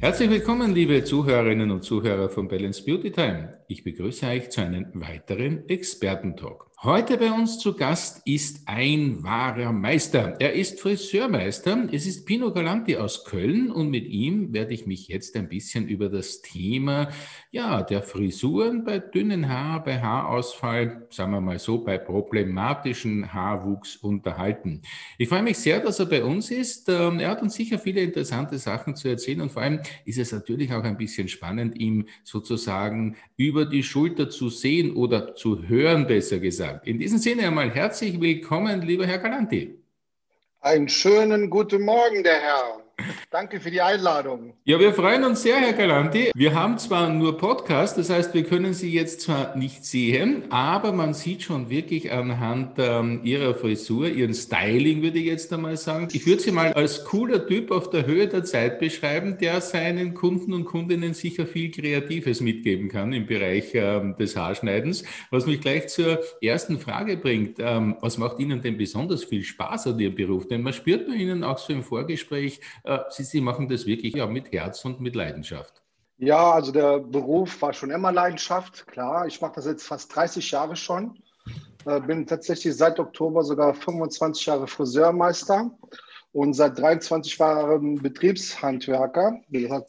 Herzlich willkommen, liebe Zuhörerinnen und Zuhörer von Balance Beauty Time. Ich begrüße euch zu einem weiteren Expertentalk. Heute bei uns zu Gast ist ein wahrer Meister. Er ist Friseurmeister. Es ist Pino Galanti aus Köln und mit ihm werde ich mich jetzt ein bisschen über das Thema ja, der Frisuren bei dünnen Haar, bei Haarausfall, sagen wir mal so, bei problematischen Haarwuchs unterhalten. Ich freue mich sehr, dass er bei uns ist. Ähm, er hat uns sicher viele interessante Sachen zu erzählen und vor allem ist es natürlich auch ein bisschen spannend, ihm sozusagen über die Schulter zu sehen oder zu hören, besser gesagt. Deutschland. In diesem Sinne einmal herzlich willkommen, lieber Herr Galanti. Einen schönen guten Morgen, der Herr. Danke für die Einladung. Ja, wir freuen uns sehr, Herr Galanti. Wir haben zwar nur Podcast, das heißt, wir können Sie jetzt zwar nicht sehen, aber man sieht schon wirklich anhand ähm, Ihrer Frisur, Ihren Styling, würde ich jetzt einmal sagen. Ich würde Sie mal als cooler Typ auf der Höhe der Zeit beschreiben, der seinen Kunden und Kundinnen sicher viel Kreatives mitgeben kann im Bereich ähm, des Haarschneidens. Was mich gleich zur ersten Frage bringt. Ähm, was macht Ihnen denn besonders viel Spaß an Ihrem Beruf? Denn man spürt bei Ihnen auch so im Vorgespräch, Sie, Sie machen das wirklich ja, mit Herz und mit Leidenschaft. Ja, also der Beruf war schon immer Leidenschaft, klar. Ich mache das jetzt fast 30 Jahre schon. Äh, bin tatsächlich seit Oktober sogar 25 Jahre Friseurmeister und seit 23 Jahren Betriebshandwerker.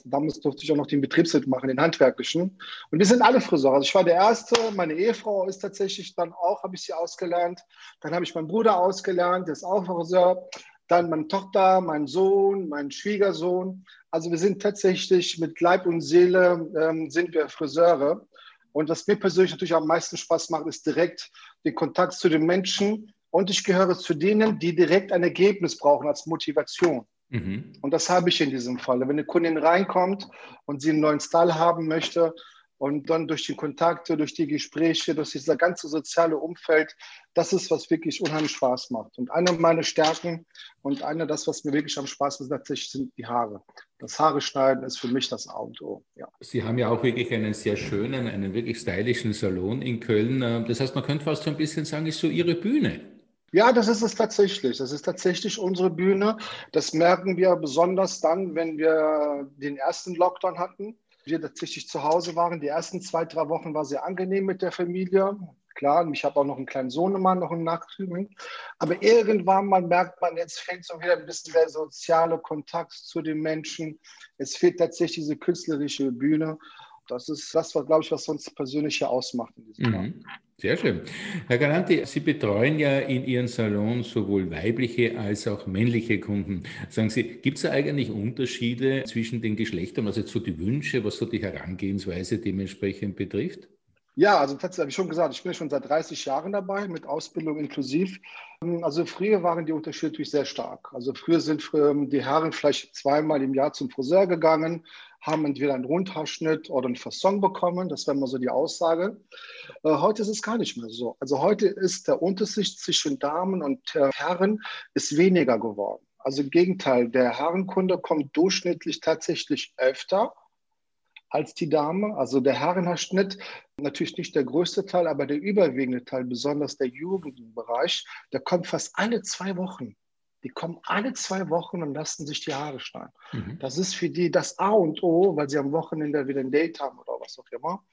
damals durfte ich auch noch den Betriebswirt machen, den handwerklichen. Und wir sind alle Friseure. Also ich war der Erste. Meine Ehefrau ist tatsächlich dann auch, habe ich sie ausgelernt. Dann habe ich meinen Bruder ausgelernt, der ist auch Friseur dann meine Tochter, mein Sohn, mein Schwiegersohn. Also wir sind tatsächlich mit Leib und Seele ähm, sind wir Friseure. Und was mir persönlich natürlich am meisten Spaß macht, ist direkt den Kontakt zu den Menschen. Und ich gehöre zu denen, die direkt ein Ergebnis brauchen als Motivation. Mhm. Und das habe ich in diesem Fall. Wenn eine Kundin reinkommt und sie einen neuen Style haben möchte, und dann durch die Kontakte, durch die Gespräche, durch dieses ganze soziale Umfeld, das ist, was wirklich unheimlich Spaß macht. Und eine meiner Stärken und eine, das, was mir wirklich am Spaß macht, natürlich sind die Haare. Das Haare schneiden ist für mich das A und O. Ja. Sie haben ja auch wirklich einen sehr schönen, einen wirklich stylischen Salon in Köln. Das heißt, man könnte fast so ein bisschen sagen, ist so Ihre Bühne. Ja, das ist es tatsächlich. Das ist tatsächlich unsere Bühne. Das merken wir besonders dann, wenn wir den ersten Lockdown hatten wir tatsächlich zu Hause waren. Die ersten zwei, drei Wochen war sehr angenehm mit der Familie. Klar, ich habe auch noch einen kleinen Sohnemann, noch einen Nachtrübling. Aber irgendwann mal merkt man, jetzt fehlt so wieder ein bisschen der soziale Kontakt zu den Menschen. Es fehlt tatsächlich diese künstlerische Bühne. Das ist das, was, glaube ich, was uns persönlich hier ausmacht in diesem mhm. Sehr schön. Herr Galanti, Sie betreuen ja in Ihren Salon sowohl weibliche als auch männliche Kunden. Sagen Sie, gibt es eigentlich Unterschiede zwischen den Geschlechtern, was jetzt so die Wünsche, was so die Herangehensweise dementsprechend betrifft? Ja, also tatsächlich habe ich schon gesagt, ich bin schon seit 30 Jahren dabei, mit Ausbildung inklusiv. Also früher waren die Unterschiede natürlich sehr stark. Also früher sind die Herren vielleicht zweimal im Jahr zum Friseur gegangen, haben entweder einen Rundhaarschnitt oder einen Fasson bekommen. Das wäre mal so die Aussage. Äh, heute ist es gar nicht mehr so. Also heute ist der Unterschied zwischen Damen und äh, Herren ist weniger geworden. Also im Gegenteil, der Herrenkunde kommt durchschnittlich tatsächlich öfter als die Dame. Also der Herrenhaarschnitt, natürlich nicht der größte Teil, aber der überwiegende Teil, besonders der Jugendbereich, der kommt fast alle zwei Wochen. Die kommen alle zwei Wochen und lassen sich die Haare schneiden. Mhm. Das ist für die das A und O, weil sie am Wochenende wieder ein Date haben oder was auch immer.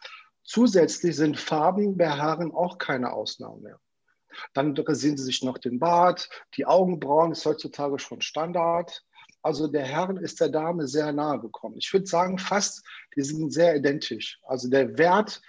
Zusätzlich sind Farben bei Haaren auch keine Ausnahme mehr. Dann rasieren sie sich noch den Bart, die Augenbrauen ist heutzutage schon Standard. Also der Herr ist der Dame sehr nahe gekommen. Ich würde sagen, fast, die sind sehr identisch. Also der Wert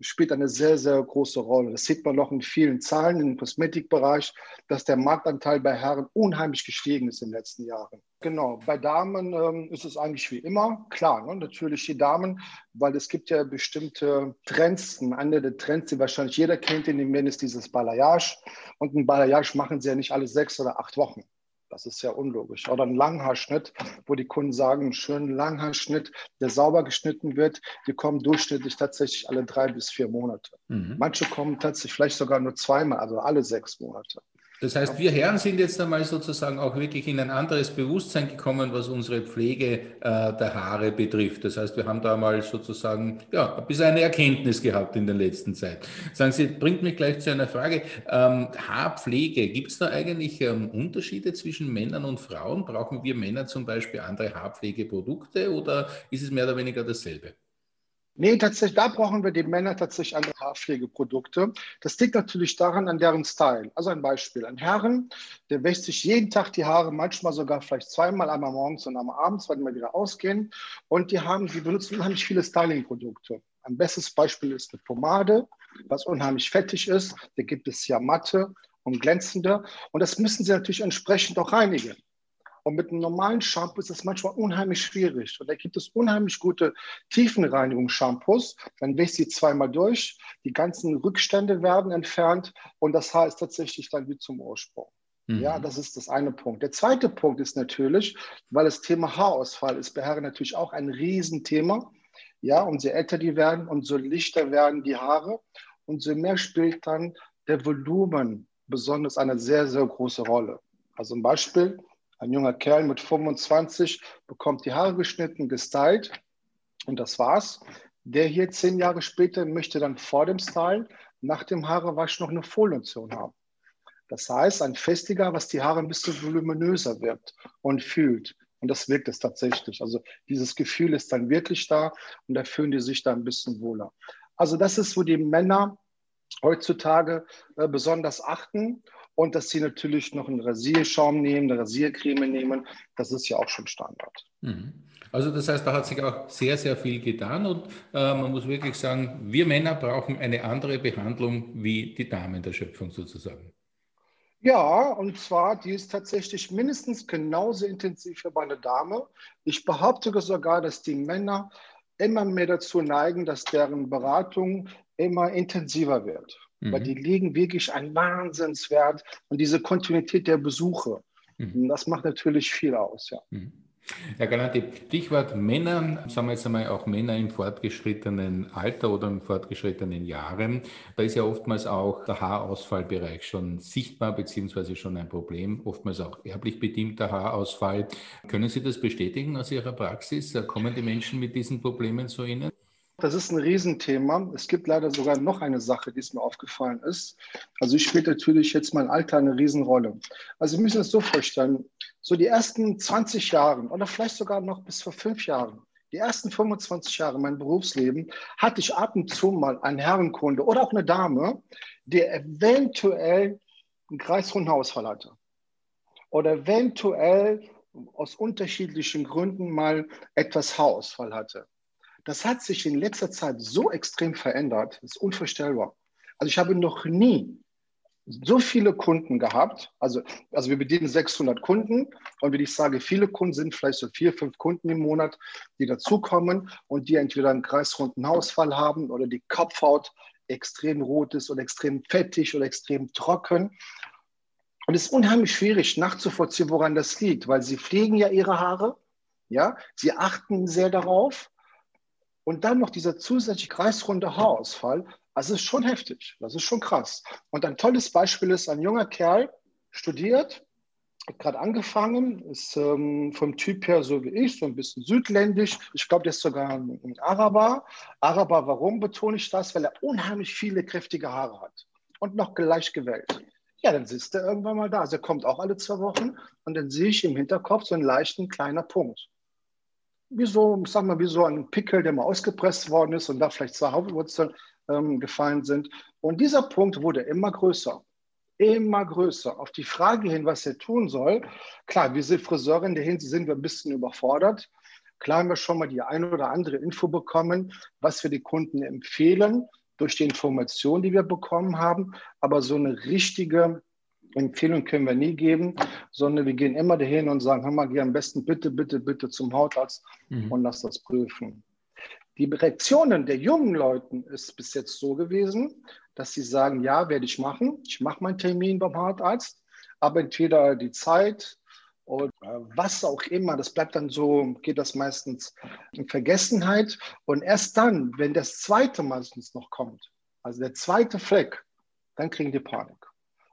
spielt eine sehr, sehr große Rolle. Das sieht man noch in vielen Zahlen im Kosmetikbereich, dass der Marktanteil bei Herren unheimlich gestiegen ist in den letzten Jahren. Genau, bei Damen ähm, ist es eigentlich wie immer. Klar, ne? natürlich die Damen, weil es gibt ja bestimmte Trends. Einer der Trends, die wahrscheinlich jeder kennt in den Männern, ist dieses Balayage. Und ein Balayage machen sie ja nicht alle sechs oder acht Wochen. Das ist ja unlogisch. Oder ein Langhaarschnitt, wo die Kunden sagen, einen schönen Langhaarschnitt, der sauber geschnitten wird, die kommen durchschnittlich tatsächlich alle drei bis vier Monate. Mhm. Manche kommen tatsächlich vielleicht sogar nur zweimal, also alle sechs Monate. Das heißt, wir Herren sind jetzt einmal sozusagen auch wirklich in ein anderes Bewusstsein gekommen, was unsere Pflege äh, der Haare betrifft. Das heißt, wir haben da mal sozusagen ja, bisschen eine Erkenntnis gehabt in der letzten Zeit. Sagen Sie, bringt mich gleich zu einer Frage. Ähm, Haarpflege, gibt es da eigentlich ähm, Unterschiede zwischen Männern und Frauen? Brauchen wir Männer zum Beispiel andere Haarpflegeprodukte oder ist es mehr oder weniger dasselbe? Nee, tatsächlich, da brauchen wir die Männer tatsächlich andere Haarpflegeprodukte. Das liegt natürlich daran, an deren Style. Also ein Beispiel. Ein Herren, der wäscht sich jeden Tag die Haare, manchmal sogar vielleicht zweimal, einmal morgens und einmal abends, wenn wir wieder ausgehen. Und die haben, die benutzen unheimlich viele Styling-Produkte. Ein bestes Beispiel ist eine Pomade, was unheimlich fettig ist. Da gibt es ja matte und glänzende. Und das müssen sie natürlich entsprechend auch reinigen. Und mit einem normalen Shampoo ist das manchmal unheimlich schwierig. Und da gibt es unheimlich gute Tiefenreinigungsshampoos. Dann wäscht sie zweimal durch, die ganzen Rückstände werden entfernt und das Haar ist tatsächlich dann wie zum Ursprung. Mhm. Ja, das ist das eine Punkt. Der zweite Punkt ist natürlich, weil das Thema Haarausfall ist bei Herren natürlich auch ein Riesenthema. Ja, umso älter die werden, umso lichter werden die Haare, umso mehr spielt dann der Volumen besonders eine sehr, sehr große Rolle. Also ein Beispiel, ein junger Kerl mit 25 bekommt die Haare geschnitten, gestylt und das war's. Der hier zehn Jahre später möchte dann vor dem Style, nach dem Haarewasch noch eine Fohlention haben. Das heißt, ein Festiger, was die Haare ein bisschen voluminöser wirkt und fühlt. Und das wirkt es tatsächlich. Also dieses Gefühl ist dann wirklich da und da fühlen die sich da ein bisschen wohler. Also das ist, wo die Männer heutzutage äh, besonders achten und dass sie natürlich noch einen Rasierschaum nehmen, eine Rasiercreme nehmen. Das ist ja auch schon Standard. Mhm. Also das heißt, da hat sich auch sehr, sehr viel getan und äh, man muss wirklich sagen, wir Männer brauchen eine andere Behandlung wie die Damen der Schöpfung sozusagen. Ja, und zwar, die ist tatsächlich mindestens genauso intensiv wie bei einer Dame. Ich behaupte sogar, dass die Männer immer mehr dazu neigen, dass deren Beratung immer intensiver wird. Mhm. Weil die legen wirklich einen Wahnsinnswert und diese Kontinuität der Besuche. Mhm. Das macht natürlich viel aus, ja. Mhm. Herr Galanti, Stichwort Männer, sagen wir jetzt einmal auch Männer im fortgeschrittenen Alter oder in fortgeschrittenen Jahren. Da ist ja oftmals auch der Haarausfallbereich schon sichtbar beziehungsweise schon ein Problem, oftmals auch erblich bedingter Haarausfall. Können Sie das bestätigen aus Ihrer Praxis? Kommen die Menschen mit diesen Problemen zu Ihnen? Das ist ein Riesenthema. Es gibt leider sogar noch eine Sache, die es mir aufgefallen ist. Also ich spiele natürlich jetzt mein Alter eine Riesenrolle. Also wir müssen es so vorstellen, so die ersten 20 Jahre oder vielleicht sogar noch bis vor fünf Jahren, die ersten 25 Jahre mein Berufsleben, hatte ich ab und zu mal einen Herrenkunde oder auch eine Dame, der eventuell einen kreisrunden Haarausfall hatte. Oder eventuell aus unterschiedlichen Gründen mal etwas Haarausfall hatte. Das hat sich in letzter Zeit so extrem verändert, das ist unvorstellbar. Also ich habe noch nie so viele Kunden gehabt. Also, also wir bedienen 600 Kunden und wenn ich sage, viele Kunden sind vielleicht so vier, fünf Kunden im Monat, die dazukommen und die entweder einen kreisrunden Hausfall haben oder die Kopfhaut extrem rot ist oder extrem fettig oder extrem trocken. Und es ist unheimlich schwierig nachzuvollziehen, woran das liegt, weil sie pflegen ja ihre Haare, ja, sie achten sehr darauf und dann noch dieser zusätzliche kreisrunde Haarausfall, also ist schon heftig, das ist schon krass. Und ein tolles Beispiel ist ein junger Kerl, studiert, hat gerade angefangen, ist ähm, vom Typ her so wie ich, so ein bisschen südländisch. Ich glaube, der ist sogar ein, Araber. Araber, warum betone ich das? Weil er unheimlich viele kräftige Haare hat und noch gleich gewellt. Ja, dann sitzt er irgendwann mal da. Also er kommt auch alle zwei Wochen und dann sehe ich im Hinterkopf so einen leichten kleiner Punkt wie so, sag mal, wie so ein Pickel, der mal ausgepresst worden ist und da vielleicht zwei Hauptwurzeln ähm, gefallen sind. Und dieser Punkt wurde immer größer, immer größer. Auf die Frage hin, was er tun soll, klar, wir sind Friseurin, in der Hinsicht sind wir ein bisschen überfordert. Klar haben wir schon mal die eine oder andere Info bekommen, was wir den Kunden empfehlen durch die Informationen, die wir bekommen haben. Aber so eine richtige Empfehlung können wir nie geben, sondern wir gehen immer dahin und sagen, hör mal, geh am besten bitte, bitte, bitte zum Hautarzt mhm. und lass das prüfen. Die Reaktionen der jungen Leuten ist bis jetzt so gewesen, dass sie sagen, ja, werde ich machen. Ich mache meinen Termin beim Hautarzt, aber entweder die Zeit oder was auch immer, das bleibt dann so, geht das meistens in Vergessenheit. Und erst dann, wenn das zweite meistens noch kommt, also der zweite Fleck, dann kriegen die Panik.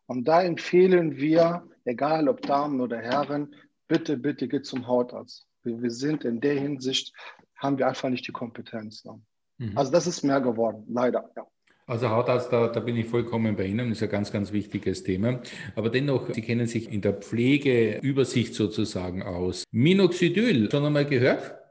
Und da empfehlen wir, egal ob Damen oder Herren, bitte, bitte geht zum Hautarzt. Wir, wir sind in der Hinsicht, haben wir einfach nicht die Kompetenz. Ne? Mhm. Also das ist mehr geworden, leider. Ja. Also Hautarzt, da, da, bin ich vollkommen bei Ihnen, das ist ein ganz, ganz wichtiges Thema. Aber dennoch, Sie kennen sich in der Pflegeübersicht sozusagen aus. Minoxidil, schon einmal gehört?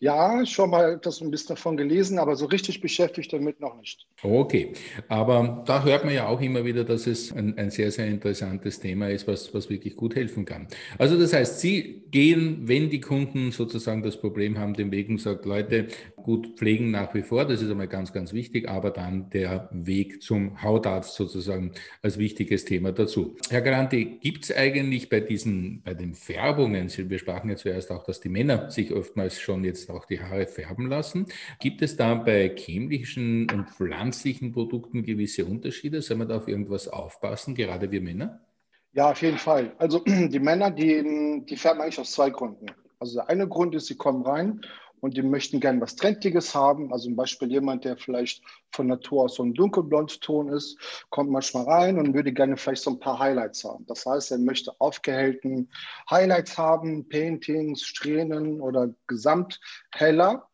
Ja, schon mal das ein bisschen davon gelesen, aber so richtig beschäftigt damit noch nicht. Okay, aber da hört man ja auch immer wieder, dass es ein, ein, sehr, sehr interessantes Thema ist, was, was wirklich gut helfen kann. Also das heißt, Sie gehen, wenn die Kunden sozusagen das Problem haben, den Weg und sagen, Leute, gut pflegen nach wie vor, das ist einmal ganz, ganz wichtig, aber dann der Weg zum Hautarzt sozusagen als wichtiges Thema dazu. Herr Garanti, gibt es eigentlich bei diesen, bei den Färbungen, wir sprachen ja zuerst auch, dass die Männer sich oftmals schon jetzt auch die Haare färben lassen, gibt es da bei chemischen und pflanzlichen Produkten gewisse Unterschiede? Soll man da auf irgendwas aufpassen, gerade wir Männer? Ja, auf jeden Fall. Also die Männer, die, die färben eigentlich aus zwei Gründen. Also der eine Grund ist, sie kommen rein und die möchten gerne was Trendiges haben. Also zum Beispiel jemand, der vielleicht von Natur aus so ein dunkelblond-Ton ist, kommt manchmal rein und würde gerne vielleicht so ein paar Highlights haben. Das heißt, er möchte aufgehellten Highlights haben, Paintings, Strähnen oder gesamt heller.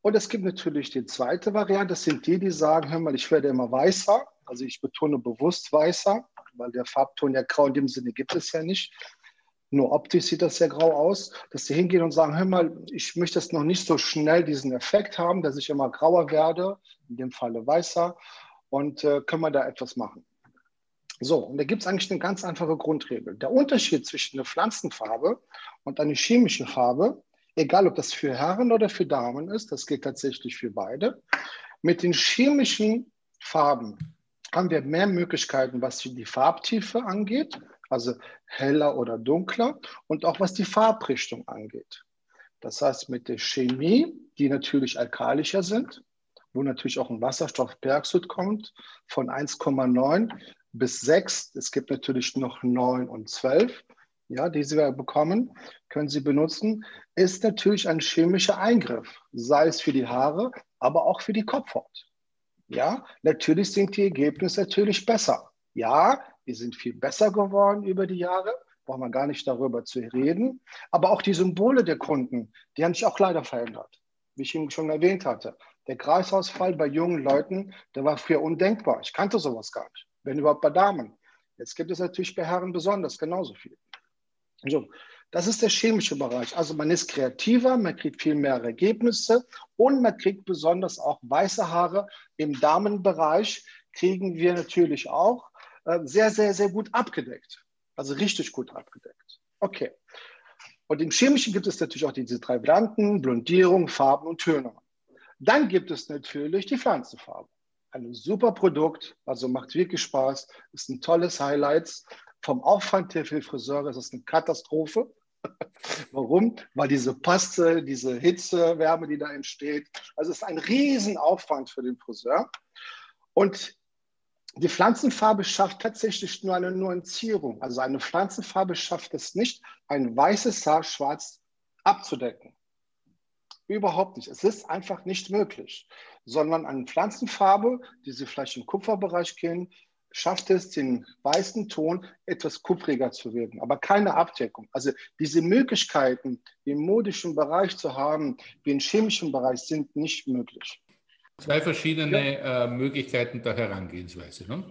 Und es gibt natürlich die zweite Variante, das sind die, die sagen, hör mal, ich werde immer weißer. Also ich betone bewusst weißer, weil der Farbton ja grau in dem Sinne gibt es ja nicht. Nur optisch sieht das sehr grau aus, dass sie hingehen und sagen, hör mal, ich möchte das noch nicht so schnell diesen Effekt haben, dass ich immer grauer werde, in dem Falle weißer, und äh, können wir da etwas machen. So, und da gibt es eigentlich eine ganz einfache Grundregel. Der Unterschied zwischen einer Pflanzenfarbe und einer chemischen Farbe, egal ob das für Herren oder für Damen ist, das gilt tatsächlich für beide, mit den chemischen Farben haben wir mehr Möglichkeiten, was die Farbtiefe angeht also heller oder dunkler und auch was die Farbrichtung angeht. Das heißt, mit der Chemie, die natürlich alkalischer sind, wo natürlich auch ein Wasserstoffperoxid kommt, von 1,9 bis 6. Es gibt natürlich noch 9 und 12, ja, die Sie bekommen, können Sie benutzen, ist natürlich ein chemischer Eingriff, sei es für die Haare, aber auch für die Kopfhaut. Ja, natürlich sind die Ergebnisse natürlich besser. Ja, die sind viel besser geworden über die Jahre, braucht man gar nicht darüber zu reden. Aber auch die Symbole der Kunden, die haben sich auch leider verändert, wie ich Ihnen schon erwähnt hatte. Der Kreisausfall bei jungen Leuten, der war früher undenkbar. Ich kannte sowas gar nicht, wenn überhaupt bei Damen. Jetzt gibt es natürlich bei Herren besonders genauso viel. So, das ist der chemische Bereich. Also man ist kreativer, man kriegt viel mehr Ergebnisse und man kriegt besonders auch weiße Haare. Im Damenbereich kriegen wir natürlich auch sehr, sehr, sehr gut abgedeckt. Also richtig gut abgedeckt. Okay. Und im Chemischen gibt es natürlich auch diese drei Varianten, Blondierung, Farben und Töne. Dann gibt es natürlich die Pflanzenfarbe. Ein super Produkt, also macht wirklich Spaß, ist ein tolles Highlight. Vom Aufwand her für Friseure ist es eine Katastrophe. Warum? Weil diese Paste, diese Hitze, Wärme, die da entsteht, also es ist ein Riesenaufwand für den Friseur. Und die Pflanzenfarbe schafft tatsächlich nur eine Nuancierung. Also eine Pflanzenfarbe schafft es nicht, ein weißes Haar schwarz abzudecken. Überhaupt nicht. Es ist einfach nicht möglich. Sondern eine Pflanzenfarbe, die Sie vielleicht im Kupferbereich kennen, schafft es, den weißen Ton etwas kupfriger zu werden, aber keine Abdeckung. Also diese Möglichkeiten im modischen Bereich zu haben, wie im chemischen Bereich, sind nicht möglich. Zwei verschiedene ja. äh, Möglichkeiten der Herangehensweise. Ne?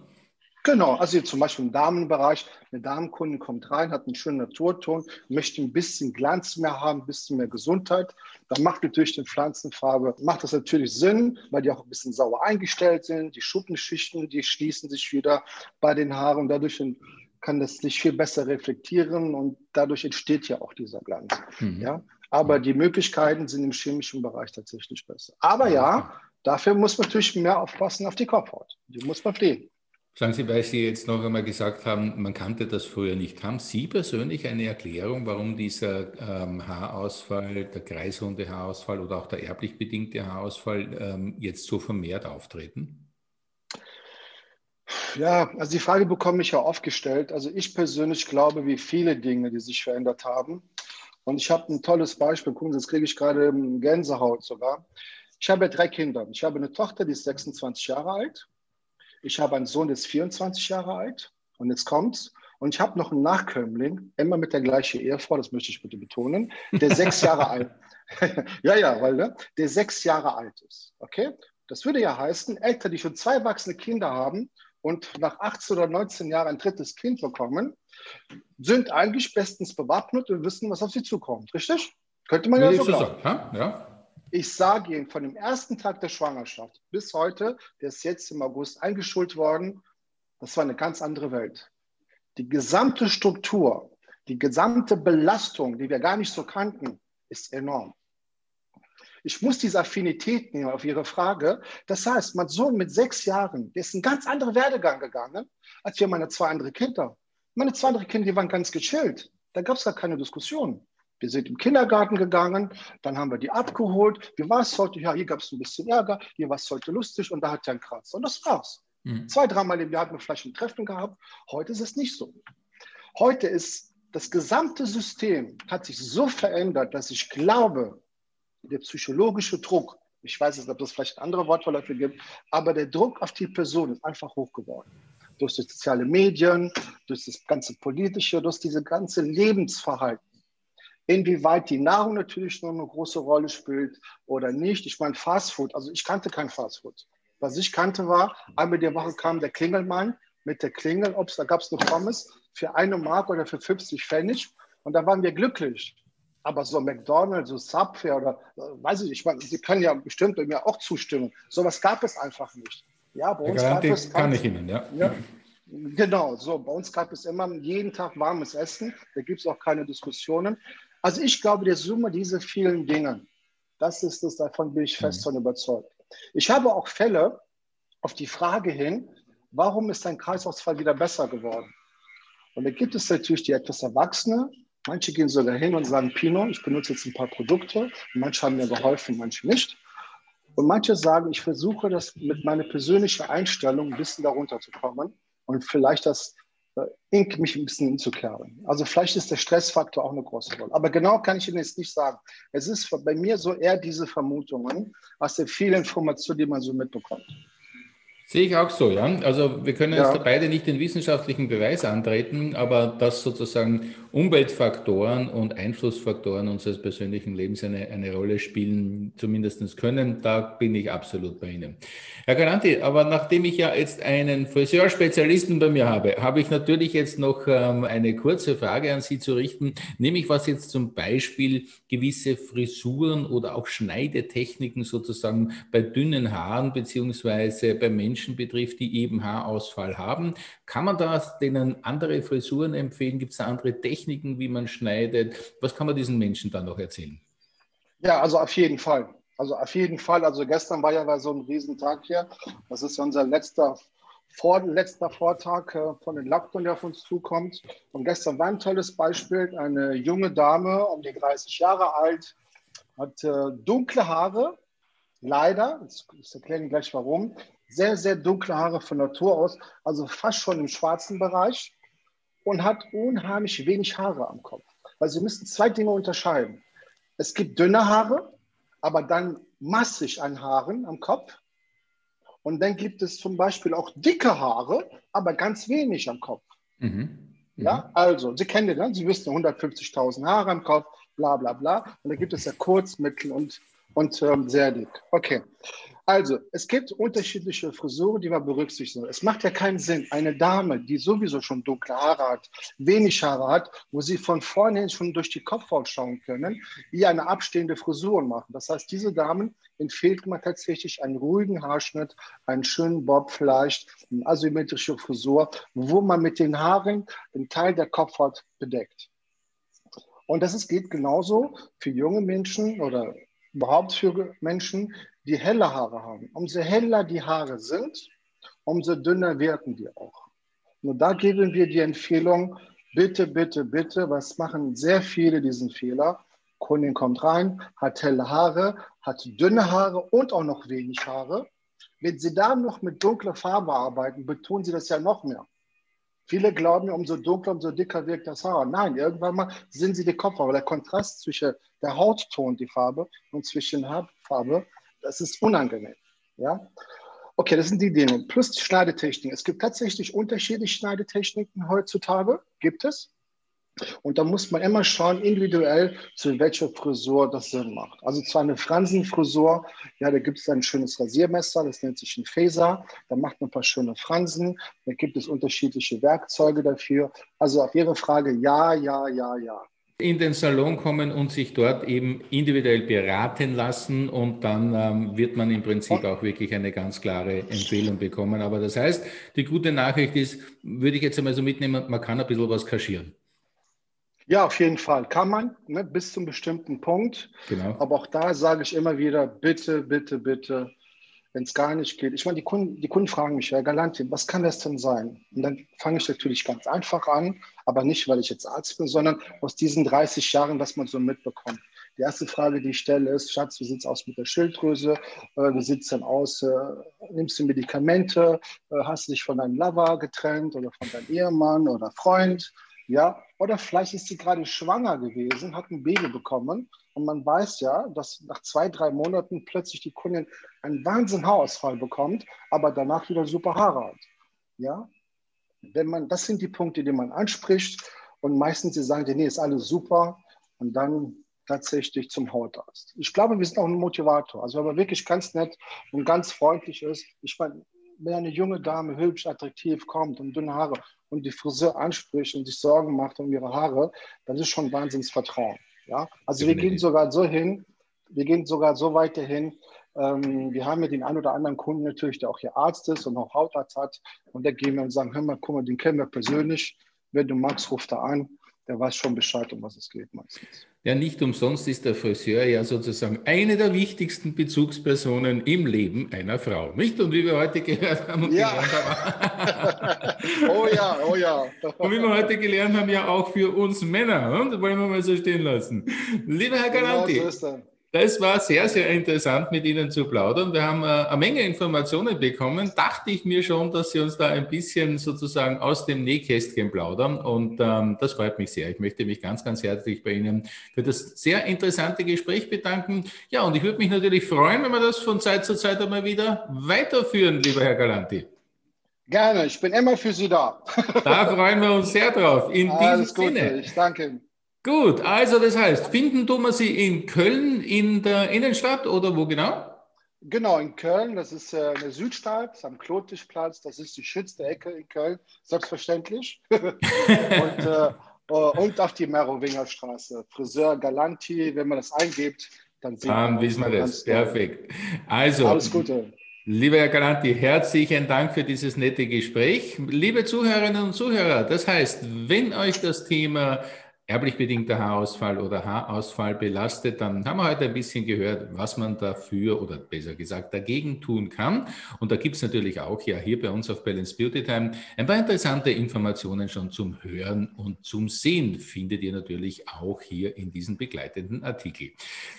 Genau, also zum Beispiel im Damenbereich, eine Damenkundin kommt rein, hat einen schönen Naturton, möchte ein bisschen Glanz mehr haben, ein bisschen mehr Gesundheit. Dann macht natürlich die Pflanzenfarbe, macht das natürlich Sinn, weil die auch ein bisschen sauer eingestellt sind. Die Schuppenschichten, die schließen sich wieder bei den Haaren. Dadurch kann das sich viel besser reflektieren und dadurch entsteht ja auch dieser Glanz. Mhm. Ja? Aber mhm. die Möglichkeiten sind im chemischen Bereich tatsächlich besser. Aber ja, Dafür muss man natürlich mehr aufpassen auf die Kopfhaut. Die muss man pflegen. Sagen Sie, weil Sie jetzt noch einmal gesagt haben, man kannte das früher nicht. Haben Sie persönlich eine Erklärung, warum dieser ähm, Haarausfall, der kreisrunde Haarausfall oder auch der erblich bedingte Haarausfall ähm, jetzt so vermehrt auftreten? Ja, also die Frage bekomme ich ja oft gestellt. Also ich persönlich glaube, wie viele Dinge, die sich verändert haben. Und ich habe ein tolles Beispiel. Gucken Sie, jetzt kriege ich gerade Gänsehaut sogar. Ich habe drei Kinder. Ich habe eine Tochter, die ist 26 Jahre alt. Ich habe einen Sohn, der ist 24 Jahre alt und jetzt kommt's. Und ich habe noch einen Nachkömmling, immer mit der gleichen Ehefrau, das möchte ich bitte betonen, der sechs Jahre alt. ja, ja, weil ne, der sechs Jahre alt ist. Okay? Das würde ja heißen, Eltern, die schon zwei erwachsene Kinder haben und nach 18 oder 19 Jahren ein drittes Kind bekommen, sind eigentlich bestens bewappnet und wissen, was auf sie zukommt. Richtig? Könnte man ja so sagen. Ja? ja. Ich sage Ihnen, von dem ersten Tag der Schwangerschaft bis heute, der ist jetzt im August eingeschult worden, das war eine ganz andere Welt. Die gesamte Struktur, die gesamte Belastung, die wir gar nicht so kannten, ist enorm. Ich muss diese Affinität nehmen auf Ihre Frage. Das heißt, mein Sohn mit sechs Jahren, der ist einen ganz anderen Werdegang gegangen, als wir meine zwei andere Kinder. Meine zwei andere Kinder, die waren ganz gechillt. Da gab es gar keine Diskussion. Wir sind im Kindergarten gegangen, dann haben wir die abgeholt. Wie war es heute? Ja, hier gab es ein bisschen Ärger, hier war es heute lustig und da hat er einen Kratzer. Und das war's. Mhm. Zwei, dreimal im Jahr hatten wir vielleicht ein Treffen gehabt. Heute ist es nicht so. Heute ist das gesamte System hat sich so verändert, dass ich glaube, der psychologische Druck, ich weiß nicht, ob es vielleicht andere dafür gibt, aber der Druck auf die Person ist einfach hoch geworden. Durch die sozialen Medien, durch das ganze Politische, durch diese ganze Lebensverhalten. Inwieweit die Nahrung natürlich noch eine große Rolle spielt oder nicht. Ich meine, Fastfood, also ich kannte kein Fastfood. Was ich kannte war, einmal die Woche kam der Klingelmann mit der Klingel, ob's, da gab es eine Pommes für eine Mark oder für 50 Pfennig und da waren wir glücklich. Aber so McDonald's, so Subway oder äh, weiß ich nicht, ich meine, Sie können ja bestimmt mir auch zustimmen. Sowas gab es einfach nicht. Ja, bei uns gab es kann ich Ihnen, ja. ja. Genau, so bei uns gab es immer jeden Tag warmes Essen. Da gibt es auch keine Diskussionen. Also ich glaube, der Summe dieser vielen Dinge, das ist es, davon bin ich fest mhm. von überzeugt. Ich habe auch Fälle auf die Frage hin, warum ist dein Kreislaufsfall wieder besser geworden? Und da gibt es natürlich die etwas Erwachsene. Manche gehen sogar hin und sagen, Pino, ich benutze jetzt ein paar Produkte. Manche haben mir geholfen, manche nicht. Und manche sagen, ich versuche das mit meiner persönlichen Einstellung ein bisschen darunter zu kommen und vielleicht das Ink mich ein bisschen hinzuklären. Also vielleicht ist der Stressfaktor auch eine große Rolle. Aber genau kann ich Ihnen jetzt nicht sagen. Es ist bei mir so eher diese Vermutungen aus der vielen Informationen, die man so mitbekommt. Sehe ich auch so, ja. Also wir können ja. jetzt beide nicht den wissenschaftlichen Beweis antreten, aber dass sozusagen Umweltfaktoren und Einflussfaktoren unseres persönlichen Lebens eine, eine Rolle spielen, zumindest können, da bin ich absolut bei Ihnen. Herr Garanti, aber nachdem ich ja jetzt einen Friseurspezialisten bei mir habe, habe ich natürlich jetzt noch ähm, eine kurze Frage an Sie zu richten, nämlich was jetzt zum Beispiel gewisse Frisuren oder auch Schneidetechniken sozusagen bei dünnen Haaren beziehungsweise bei Menschen Menschen betrifft, die eben Haarausfall haben. Kann man da denen andere Frisuren empfehlen? Gibt es andere Techniken, wie man schneidet? Was kann man diesen Menschen dann noch erzählen? Ja, also auf jeden Fall. Also auf jeden Fall. Also gestern war ja so ein Riesentag hier. Das ist unser letzter vorletzter Vortag äh, von den Lockdown, der auf uns zukommt. Und gestern war ein tolles Beispiel. Eine junge Dame, um die 30 Jahre alt, hat äh, dunkle Haare. Leider, ich erkläre Ihnen gleich warum, sehr, sehr dunkle Haare von Natur aus, also fast schon im schwarzen Bereich und hat unheimlich wenig Haare am Kopf. Weil Sie müssen zwei Dinge unterscheiden. Es gibt dünne Haare, aber dann massig an Haaren am Kopf. Und dann gibt es zum Beispiel auch dicke Haare, aber ganz wenig am Kopf. Mhm. Ja, mhm. also, Sie kennen den, ne? Sie wissen 150.000 Haare am Kopf, bla bla bla. Und da gibt es ja kurz, mittel und, und ähm, sehr dick. Okay. Also, es gibt unterschiedliche Frisuren, die man berücksichtigen. Es macht ja keinen Sinn, eine Dame, die sowieso schon dunkle Haare hat, wenig Haare hat, wo sie von vorne schon durch die Kopfhaut schauen können, ihr eine abstehende Frisur machen. Das heißt, diese Damen empfiehlt man tatsächlich einen ruhigen Haarschnitt, einen schönen Bob vielleicht, eine asymmetrische Frisur, wo man mit den Haaren den Teil der Kopfhaut bedeckt. Und das ist, geht genauso für junge Menschen oder überhaupt für Menschen, die helle Haare haben. Umso heller die Haare sind, umso dünner wirken die auch. Nur da geben wir die Empfehlung, bitte, bitte, bitte, was machen sehr viele diesen Fehler? Kundin kommt rein, hat helle Haare, hat dünne Haare und auch noch wenig Haare. Wenn Sie da noch mit dunkler Farbe arbeiten, betonen Sie das ja noch mehr. Viele glauben, umso dunkler, umso dicker wirkt das Haar. Nein, irgendwann mal sind sie die Kopfhaut. Der Kontrast zwischen der Hautton, die Farbe, und zwischen Haarfarbe das ist unangenehm. Ja? Okay, das sind die Dinge. Plus die Schneidetechnik. Es gibt tatsächlich unterschiedliche Schneidetechniken heutzutage. Gibt es. Und da muss man immer schauen, individuell, zu welcher Frisur das Sinn macht. Also zwar eine Fransenfrisur, ja, da gibt es ein schönes Rasiermesser, das nennt sich ein Phaser, da macht man ein paar schöne Fransen, da gibt es unterschiedliche Werkzeuge dafür. Also auf Ihre Frage, ja, ja, ja, ja. In den Salon kommen und sich dort eben individuell beraten lassen und dann ähm, wird man im Prinzip auch wirklich eine ganz klare Empfehlung bekommen. Aber das heißt, die gute Nachricht ist, würde ich jetzt einmal so mitnehmen, man kann ein bisschen was kaschieren. Ja, auf jeden Fall kann man, ne, bis zum bestimmten Punkt. Genau. Aber auch da sage ich immer wieder, bitte, bitte, bitte, wenn es gar nicht geht. Ich meine, die Kunden, die Kunden fragen mich, Herr Galanti, was kann das denn sein? Und dann fange ich natürlich ganz einfach an, aber nicht, weil ich jetzt Arzt bin, sondern aus diesen 30 Jahren, was man so mitbekommt. Die erste Frage, die ich stelle, ist, Schatz, wie sieht es aus mit der Schilddrüse? Äh, wie sieht es denn aus? Äh, nimmst du Medikamente? Äh, hast du dich von deinem Lover getrennt oder von deinem Ehemann oder Freund? Ja, oder vielleicht ist sie gerade schwanger gewesen, hat ein Baby bekommen und man weiß ja, dass nach zwei, drei Monaten plötzlich die Kundin einen Wahnsinn Haarausfall bekommt, aber danach wieder super Haare hat. Ja, wenn man, das sind die Punkte, die man anspricht und meistens sie sagen, nee, ist alles super und dann tatsächlich zum Hautarzt. Ich glaube, wir sind auch ein Motivator. Also wenn man wirklich ganz nett und ganz freundlich ist, ich meine, wenn eine junge Dame hübsch, attraktiv kommt und dünne Haare und die Friseur anspricht und sich Sorgen macht um ihre Haare, das ist schon Wahnsinnsvertrauen. Ja? Also wir gehen sogar so hin, wir gehen sogar so weit hin, ähm, wir haben ja den einen oder anderen Kunden natürlich, der auch hier Arzt ist und auch Hautarzt hat und da gehen wir und sagen, hör mal, guck mal, den kennen wir persönlich, wenn du magst, ruf da an, der weiß schon Bescheid, um was es geht meistens. Ja, nicht umsonst ist der Friseur ja sozusagen eine der wichtigsten Bezugspersonen im Leben einer Frau, nicht? Und wie wir heute gehört haben und ja. gelernt haben. oh ja, oh ja. und wie wir heute gelernt haben, ja auch für uns Männer. Und das wollen wir mal so stehen lassen. Lieber Herr Galanti. Genau so das war sehr, sehr interessant, mit Ihnen zu plaudern. Wir haben äh, eine Menge Informationen bekommen. Dachte ich mir schon, dass Sie uns da ein bisschen sozusagen aus dem Nähkästchen plaudern. Und ähm, das freut mich sehr. Ich möchte mich ganz, ganz herzlich bei Ihnen für das sehr interessante Gespräch bedanken. Ja, und ich würde mich natürlich freuen, wenn wir das von Zeit zu Zeit einmal wieder weiterführen, lieber Herr Galanti. Gerne, ich bin immer für Sie da. da freuen wir uns sehr drauf. In Alles diesem Gute. Sinne. Ich danke Ihnen. Gut, also das heißt, finden tun wir sie in Köln in der Innenstadt oder wo genau? Genau, in Köln, das ist äh, eine Südstadt am Klotischplatz, das ist die schützte Ecke in Köln, selbstverständlich. und, äh, und auf die Merowinger Straße. Friseur Galanti, wenn man das eingibt, dann sieht dann man. wissen wir das, perfekt. Also, alles Gute. Lieber Herr Galanti, herzlichen Dank für dieses nette Gespräch. Liebe Zuhörerinnen und Zuhörer, das heißt, wenn euch das Thema erblich bedingter Haarausfall oder Haarausfall belastet, dann haben wir heute ein bisschen gehört, was man dafür oder besser gesagt dagegen tun kann. Und da gibt es natürlich auch ja hier bei uns auf Balance Beauty Time ein paar interessante Informationen schon zum Hören und zum Sehen findet ihr natürlich auch hier in diesem begleitenden Artikel.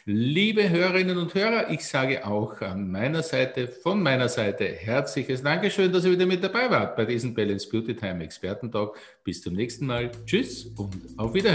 Liebe Hörerinnen und Hörer, ich sage auch an meiner Seite, von meiner Seite herzliches Dankeschön, dass ihr wieder mit dabei wart bei diesem Balance Beauty Time Expertentalk. Bis zum nächsten Mal. Tschüss und auf Wiedersehen.